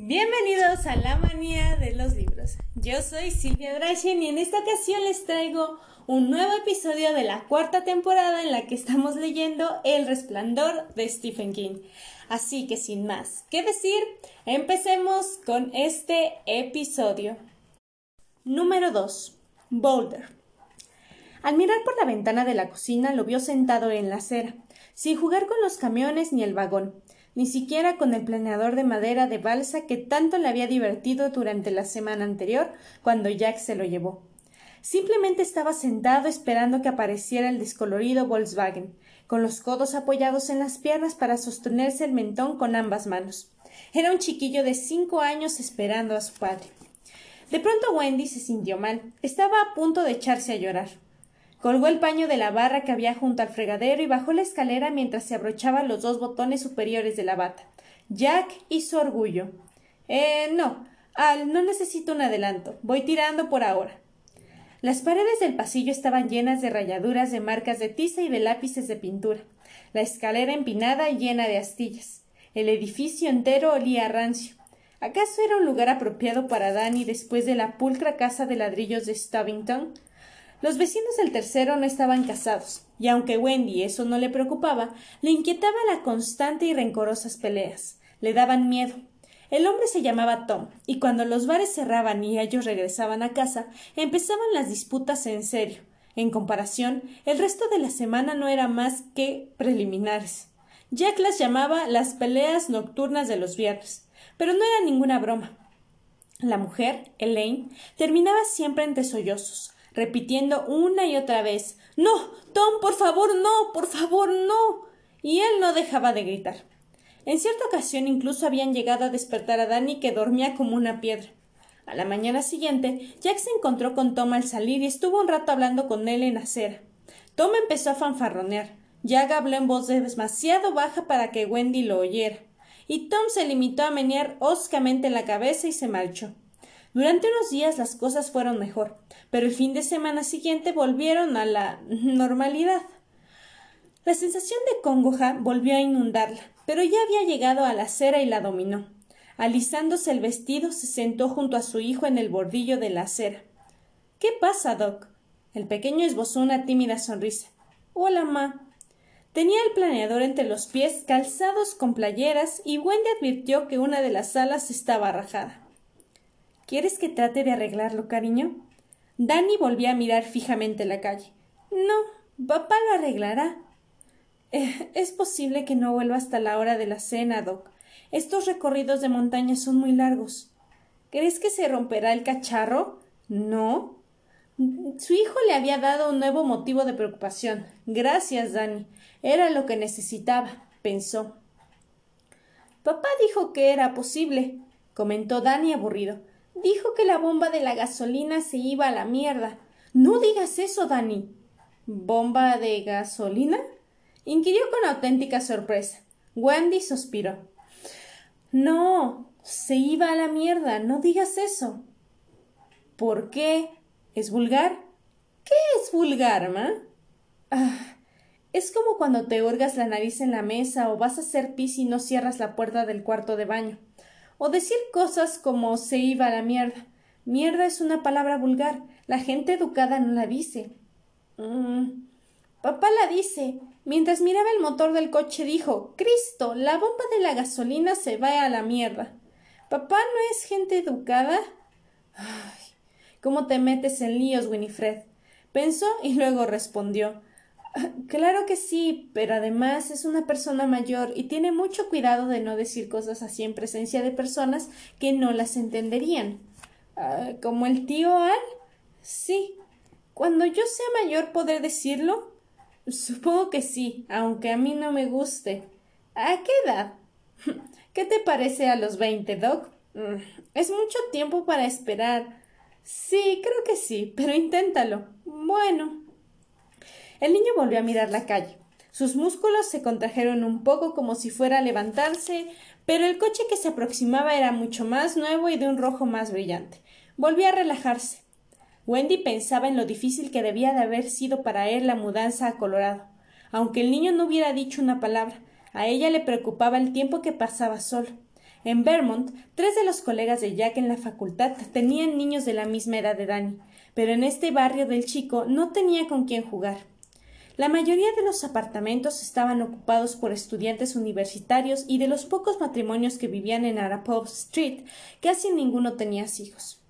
Bienvenidos a la manía de los libros. Yo soy Silvia Drachen y en esta ocasión les traigo un nuevo episodio de la cuarta temporada en la que estamos leyendo El resplandor de Stephen King. Así que sin más que decir, empecemos con este episodio. Número 2. Boulder. Al mirar por la ventana de la cocina lo vio sentado en la acera, sin jugar con los camiones ni el vagón, ni siquiera con el planeador de madera de balsa que tanto le había divertido durante la semana anterior cuando Jack se lo llevó. Simplemente estaba sentado esperando que apareciera el descolorido Volkswagen, con los codos apoyados en las piernas para sostenerse el mentón con ambas manos. Era un chiquillo de cinco años esperando a su padre. De pronto Wendy se sintió mal. Estaba a punto de echarse a llorar. Colgó el paño de la barra que había junto al fregadero y bajó la escalera mientras se abrochaba los dos botones superiores de la bata. Jack hizo orgullo. Eh, no. Al, no necesito un adelanto. Voy tirando por ahora. Las paredes del pasillo estaban llenas de rayaduras de marcas de tiza y de lápices de pintura, la escalera empinada y llena de astillas. El edificio entero olía a rancio. ¿Acaso era un lugar apropiado para Danny después de la pulcra casa de ladrillos de Stubbington? Los vecinos del tercero no estaban casados, y aunque Wendy eso no le preocupaba, le inquietaba la constante y rencorosas peleas. Le daban miedo. El hombre se llamaba Tom, y cuando los bares cerraban y ellos regresaban a casa, empezaban las disputas en serio. En comparación, el resto de la semana no era más que preliminares. Jack las llamaba las peleas nocturnas de los viernes, pero no era ninguna broma. La mujer, Elaine, terminaba siempre entre sollozos, repitiendo una y otra vez No. Tom, por favor, no. por favor, no. y él no dejaba de gritar. En cierta ocasión incluso habían llegado a despertar a Danny que dormía como una piedra. A la mañana siguiente, Jack se encontró con Tom al salir y estuvo un rato hablando con él en acera. Tom empezó a fanfarronear. Jack habló en voz demasiado baja para que Wendy lo oyera, y Tom se limitó a menear hoscamente la cabeza y se marchó. Durante unos días las cosas fueron mejor, pero el fin de semana siguiente volvieron a la normalidad. La sensación de congoja volvió a inundarla, pero ya había llegado a la acera y la dominó. Alisándose el vestido, se sentó junto a su hijo en el bordillo de la acera. ¿Qué pasa, Doc? El pequeño esbozó una tímida sonrisa. Hola, ma. Tenía el planeador entre los pies, calzados con playeras, y Wendy advirtió que una de las alas estaba rajada. ¿Quieres que trate de arreglarlo, cariño? Danny volvió a mirar fijamente la calle. No, papá lo arreglará. Eh, es posible que no vuelva hasta la hora de la cena, Doc. Estos recorridos de montaña son muy largos. ¿Crees que se romperá el cacharro? No. Su hijo le había dado un nuevo motivo de preocupación. Gracias, Danny. Era lo que necesitaba, pensó. Papá dijo que era posible, comentó Danny aburrido. Dijo que la bomba de la gasolina se iba a la mierda. No digas eso, Danny. ¿Bomba de gasolina? inquirió con auténtica sorpresa. Wendy suspiró. No, se iba a la mierda. No digas eso. ¿Por qué? ¿Es vulgar? ¿Qué es vulgar, ma? Ah, es como cuando te hurgas la nariz en la mesa o vas a hacer pis y no cierras la puerta del cuarto de baño. O decir cosas como se iba a la mierda. Mierda es una palabra vulgar. La gente educada no la dice. Mm, papá la dice. Mientras miraba el motor del coche dijo Cristo, la bomba de la gasolina se va a la mierda. ¿Papá no es gente educada? Ay, ¿cómo te metes en líos, Winifred? Pensó y luego respondió Claro que sí, pero además es una persona mayor y tiene mucho cuidado de no decir cosas así en presencia de personas que no las entenderían. Ah, ¿Como el tío Al? Sí. Cuando yo sea mayor podré decirlo. Supongo que sí, aunque a mí no me guste. ¿A qué edad? ¿Qué te parece a los veinte, Doc? Mm, es mucho tiempo para esperar. Sí, creo que sí, pero inténtalo. Bueno. El niño volvió a mirar la calle. Sus músculos se contrajeron un poco como si fuera a levantarse, pero el coche que se aproximaba era mucho más nuevo y de un rojo más brillante. Volvió a relajarse. Wendy pensaba en lo difícil que debía de haber sido para él la mudanza a Colorado. Aunque el niño no hubiera dicho una palabra, a ella le preocupaba el tiempo que pasaba solo. En Vermont, tres de los colegas de Jack en la facultad tenían niños de la misma edad de Danny, pero en este barrio del chico no tenía con quién jugar. La mayoría de los apartamentos estaban ocupados por estudiantes universitarios y de los pocos matrimonios que vivían en Arapahoe Street, casi ninguno tenía hijos.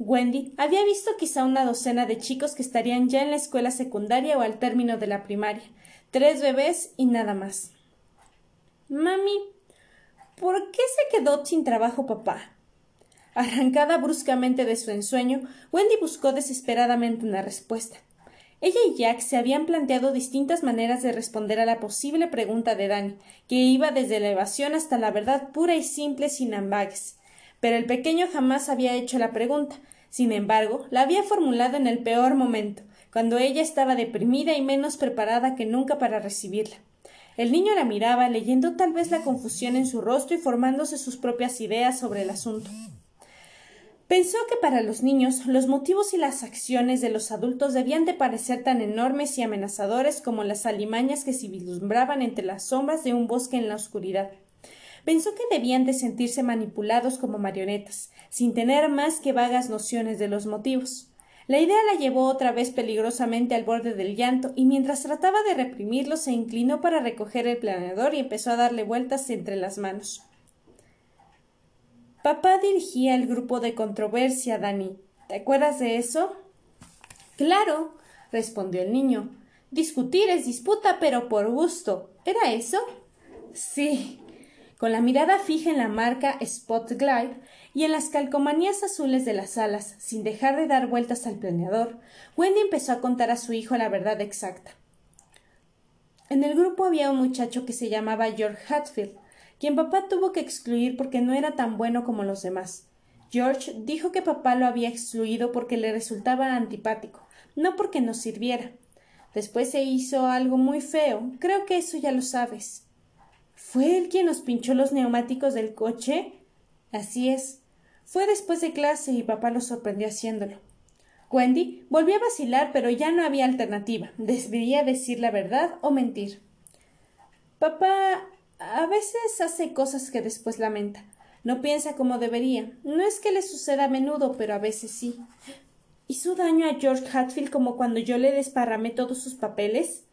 Wendy había visto quizá una docena de chicos que estarían ya en la escuela secundaria o al término de la primaria, tres bebés y nada más. Mami, ¿Por qué se quedó sin trabajo papá? Arrancada bruscamente de su ensueño, Wendy buscó desesperadamente una respuesta. Ella y Jack se habían planteado distintas maneras de responder a la posible pregunta de Danny, que iba desde la evasión hasta la verdad pura y simple sin ambages. Pero el pequeño jamás había hecho la pregunta. Sin embargo, la había formulado en el peor momento, cuando ella estaba deprimida y menos preparada que nunca para recibirla. El niño la miraba, leyendo tal vez la confusión en su rostro y formándose sus propias ideas sobre el asunto. Pensó que para los niños los motivos y las acciones de los adultos debían de parecer tan enormes y amenazadores como las alimañas que se vislumbraban entre las sombras de un bosque en la oscuridad. Pensó que debían de sentirse manipulados como marionetas, sin tener más que vagas nociones de los motivos. La idea la llevó otra vez peligrosamente al borde del llanto, y mientras trataba de reprimirlo se inclinó para recoger el planeador y empezó a darle vueltas entre las manos. Papá dirigía el grupo de controversia, Dani. ¿Te acuerdas de eso? Claro, respondió el niño. Discutir es disputa, pero por gusto. ¿Era eso? Sí. Con la mirada fija en la marca Spot Glide, y en las calcomanías azules de las alas, sin dejar de dar vueltas al planeador, Wendy empezó a contar a su hijo la verdad exacta. En el grupo había un muchacho que se llamaba George Hatfield, quien papá tuvo que excluir porque no era tan bueno como los demás. George dijo que papá lo había excluido porque le resultaba antipático, no porque no sirviera. Después se hizo algo muy feo. Creo que eso ya lo sabes. ¿Fue él quien nos pinchó los neumáticos del coche? Así es. Fue después de clase y papá lo sorprendió haciéndolo. Wendy volvió a vacilar, pero ya no había alternativa. Debía decir la verdad o mentir. Papá a veces hace cosas que después lamenta. No piensa como debería. No es que le suceda a menudo, pero a veces sí. ¿Hizo daño a George Hatfield como cuando yo le desparramé todos sus papeles?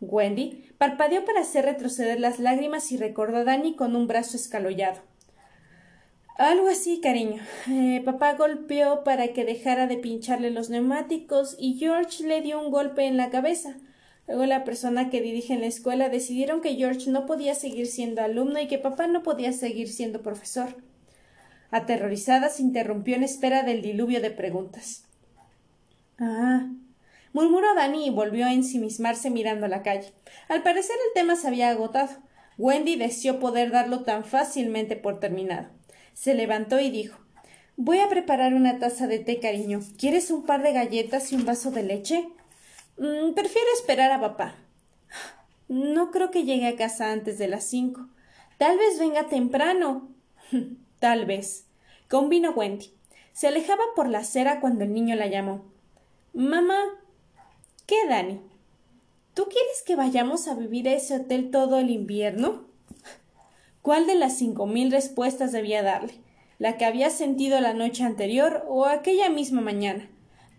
Wendy parpadeó para hacer retroceder las lágrimas y recordó a Danny con un brazo escalollado. Algo así, cariño. Eh, papá golpeó para que dejara de pincharle los neumáticos y George le dio un golpe en la cabeza. Luego la persona que dirige en la escuela decidieron que George no podía seguir siendo alumno y que papá no podía seguir siendo profesor. Aterrorizada se interrumpió en espera del diluvio de preguntas. Ah. murmuró Dani y volvió a ensimismarse mirando la calle. Al parecer el tema se había agotado. Wendy deseó poder darlo tan fácilmente por terminado. Se levantó y dijo Voy a preparar una taza de té, cariño. ¿Quieres un par de galletas y un vaso de leche? Mm, prefiero esperar a papá. No creo que llegue a casa antes de las cinco. Tal vez venga temprano. Tal vez. Convino Wendy. Se alejaba por la acera cuando el niño la llamó. Mamá. ¿Qué, Dani? ¿Tú quieres que vayamos a vivir a ese hotel todo el invierno? cuál de las cinco mil respuestas debía darle, la que había sentido la noche anterior o aquella misma mañana.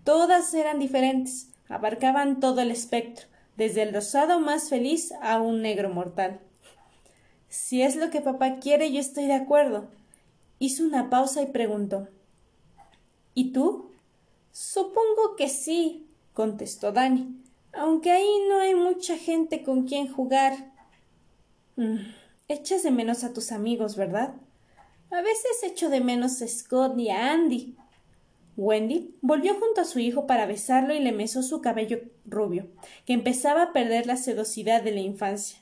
Todas eran diferentes, abarcaban todo el espectro, desde el rosado más feliz a un negro mortal. Si es lo que papá quiere, yo estoy de acuerdo. Hizo una pausa y preguntó ¿Y tú? Supongo que sí, contestó Dani, aunque ahí no hay mucha gente con quien jugar. Mm. Echas de menos a tus amigos, ¿verdad? A veces echo de menos a Scott y a Andy. Wendy volvió junto a su hijo para besarlo y le mesó su cabello rubio, que empezaba a perder la sedosidad de la infancia.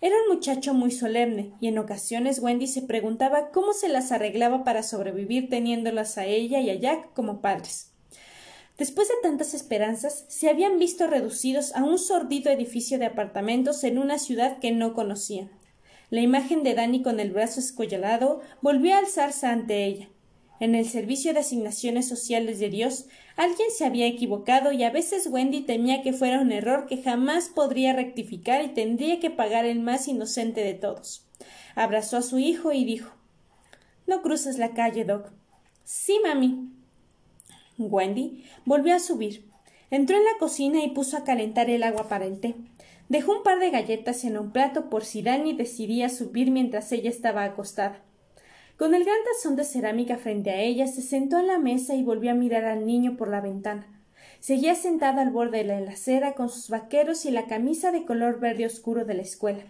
Era un muchacho muy solemne, y en ocasiones Wendy se preguntaba cómo se las arreglaba para sobrevivir teniéndolas a ella y a Jack como padres. Después de tantas esperanzas, se habían visto reducidos a un sordido edificio de apartamentos en una ciudad que no conocían. La imagen de Dani con el brazo escollado volvió a alzarse ante ella. En el servicio de asignaciones sociales de Dios, alguien se había equivocado y a veces Wendy temía que fuera un error que jamás podría rectificar y tendría que pagar el más inocente de todos. Abrazó a su hijo y dijo No cruces la calle, Doc. Sí, mami. Wendy volvió a subir. Entró en la cocina y puso a calentar el agua para el té. Dejó un par de galletas en un plato por si Dani decidía subir mientras ella estaba acostada. Con el gran tazón de cerámica frente a ella, se sentó en la mesa y volvió a mirar al niño por la ventana. Seguía sentada al borde de la enlacera con sus vaqueros y la camisa de color verde oscuro de la escuela,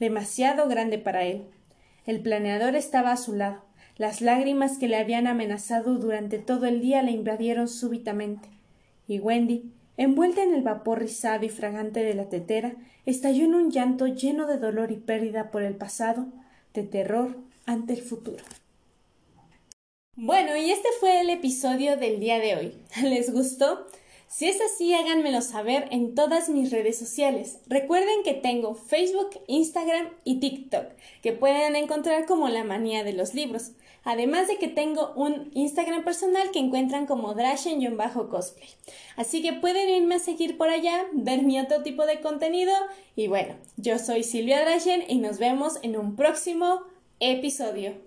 demasiado grande para él. El planeador estaba a su lado. Las lágrimas que le habían amenazado durante todo el día le invadieron súbitamente. Y Wendy, envuelta en el vapor rizado y fragante de la tetera, estalló en un llanto lleno de dolor y pérdida por el pasado, de terror ante el futuro. Bueno, y este fue el episodio del día de hoy. ¿Les gustó? Si es así, háganmelo saber en todas mis redes sociales. Recuerden que tengo Facebook, Instagram y TikTok, que pueden encontrar como la manía de los libros. Además de que tengo un Instagram personal que encuentran como Drashen-cosplay. Así que pueden irme a seguir por allá, ver mi otro tipo de contenido. Y bueno, yo soy Silvia Drashen y nos vemos en un próximo episodio.